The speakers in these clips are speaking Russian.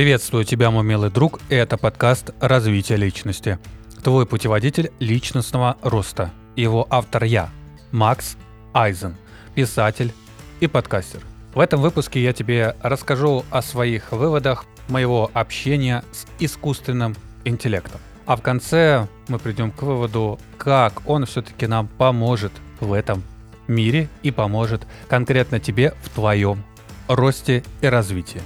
Приветствую тебя, мой милый друг, это подкаст «Развитие личности». Твой путеводитель личностного роста. Его автор я, Макс Айзен, писатель и подкастер. В этом выпуске я тебе расскажу о своих выводах моего общения с искусственным интеллектом. А в конце мы придем к выводу, как он все-таки нам поможет в этом мире и поможет конкретно тебе в твоем росте и развитии.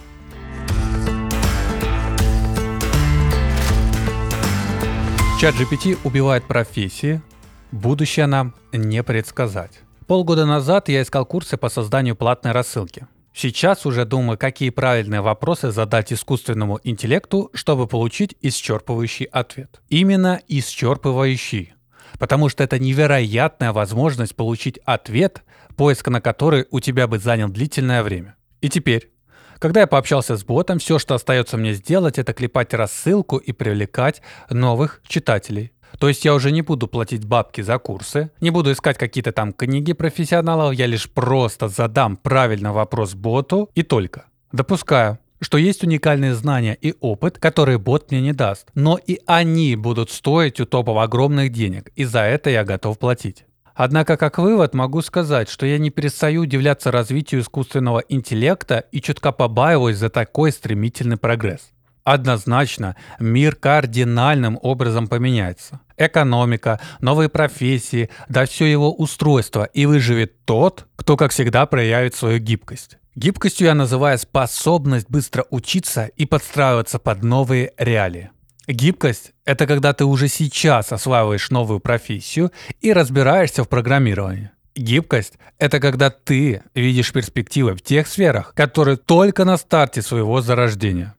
Чат GPT убивает профессии, будущее нам не предсказать. Полгода назад я искал курсы по созданию платной рассылки. Сейчас уже думаю, какие правильные вопросы задать искусственному интеллекту, чтобы получить исчерпывающий ответ. Именно исчерпывающий. Потому что это невероятная возможность получить ответ, поиск на который у тебя бы занял длительное время. И теперь, когда я пообщался с ботом, все, что остается мне сделать, это клепать рассылку и привлекать новых читателей. То есть я уже не буду платить бабки за курсы, не буду искать какие-то там книги профессионалов, я лишь просто задам правильный вопрос боту и только. Допускаю, что есть уникальные знания и опыт, которые бот мне не даст. Но и они будут стоить у топов огромных денег, и за это я готов платить. Однако, как вывод, могу сказать, что я не перестаю удивляться развитию искусственного интеллекта и чутка побаиваюсь за такой стремительный прогресс. Однозначно, мир кардинальным образом поменяется. Экономика, новые профессии, да все его устройство, и выживет тот, кто, как всегда, проявит свою гибкость. Гибкостью я называю способность быстро учиться и подстраиваться под новые реалии. Гибкость — это когда ты уже сейчас осваиваешь новую профессию и разбираешься в программировании. Гибкость — это когда ты видишь перспективы в тех сферах, которые только на старте своего зарождения.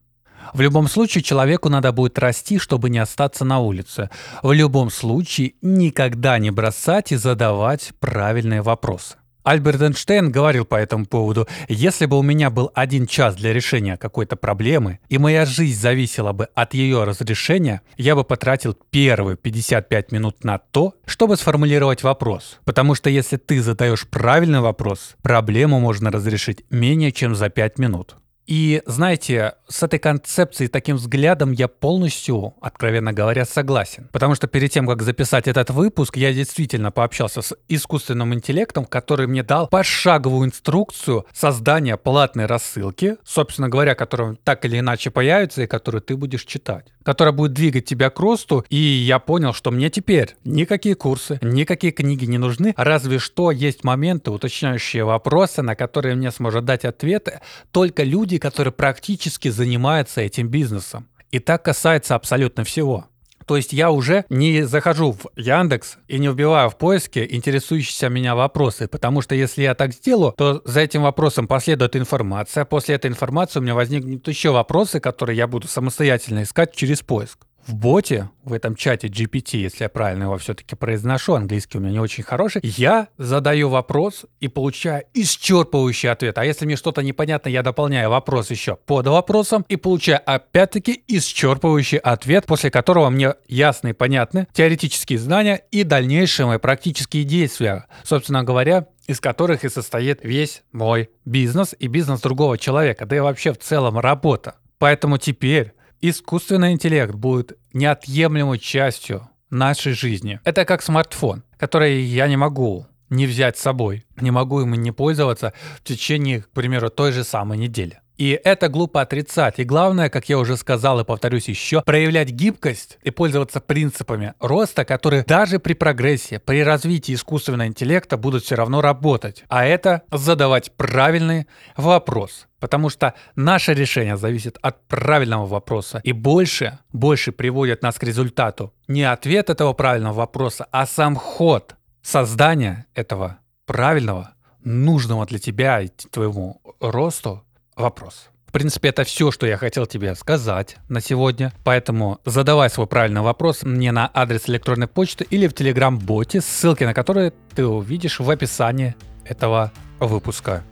В любом случае человеку надо будет расти, чтобы не остаться на улице. В любом случае никогда не бросать и задавать правильные вопросы. Альберт Эйнштейн говорил по этому поводу, если бы у меня был один час для решения какой-то проблемы, и моя жизнь зависела бы от ее разрешения, я бы потратил первые 55 минут на то, чтобы сформулировать вопрос. Потому что если ты задаешь правильный вопрос, проблему можно разрешить менее чем за 5 минут. И знаете, с этой концепцией, таким взглядом я полностью, откровенно говоря, согласен. Потому что перед тем, как записать этот выпуск, я действительно пообщался с искусственным интеллектом, который мне дал пошаговую инструкцию создания платной рассылки, собственно говоря, которая так или иначе появится и которую ты будешь читать которая будет двигать тебя к росту, и я понял, что мне теперь никакие курсы, никакие книги не нужны, разве что есть моменты, уточняющие вопросы, на которые мне сможет дать ответы только люди, которые практически занимаются этим бизнесом. И так касается абсолютно всего. То есть я уже не захожу в Яндекс и не вбиваю в поиске интересующиеся меня вопросы, потому что если я так сделаю, то за этим вопросом последует информация. После этой информации у меня возникнут еще вопросы, которые я буду самостоятельно искать через поиск в боте, в этом чате GPT, если я правильно его все-таки произношу, английский у меня не очень хороший, я задаю вопрос и получаю исчерпывающий ответ. А если мне что-то непонятно, я дополняю вопрос еще под вопросом и получаю опять-таки исчерпывающий ответ, после которого мне ясно и понятны теоретические знания и дальнейшие мои практические действия. Собственно говоря, из которых и состоит весь мой бизнес и бизнес другого человека, да и вообще в целом работа. Поэтому теперь Искусственный интеллект будет неотъемлемой частью нашей жизни. Это как смартфон, который я не могу не взять с собой, не могу им не пользоваться в течение, к примеру, той же самой недели. И это глупо отрицать. И главное, как я уже сказал и повторюсь еще, проявлять гибкость и пользоваться принципами роста, которые даже при прогрессе, при развитии искусственного интеллекта будут все равно работать. А это задавать правильный вопрос. Потому что наше решение зависит от правильного вопроса. И больше, больше приводит нас к результату. Не ответ этого правильного вопроса, а сам ход создания этого правильного, нужного для тебя и твоему росту вопрос. В принципе, это все, что я хотел тебе сказать на сегодня. Поэтому задавай свой правильный вопрос мне на адрес электронной почты или в телеграм-боте, ссылки на которые ты увидишь в описании этого выпуска.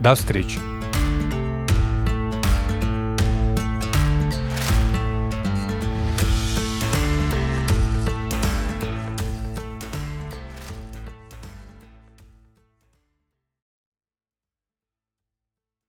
До встречи!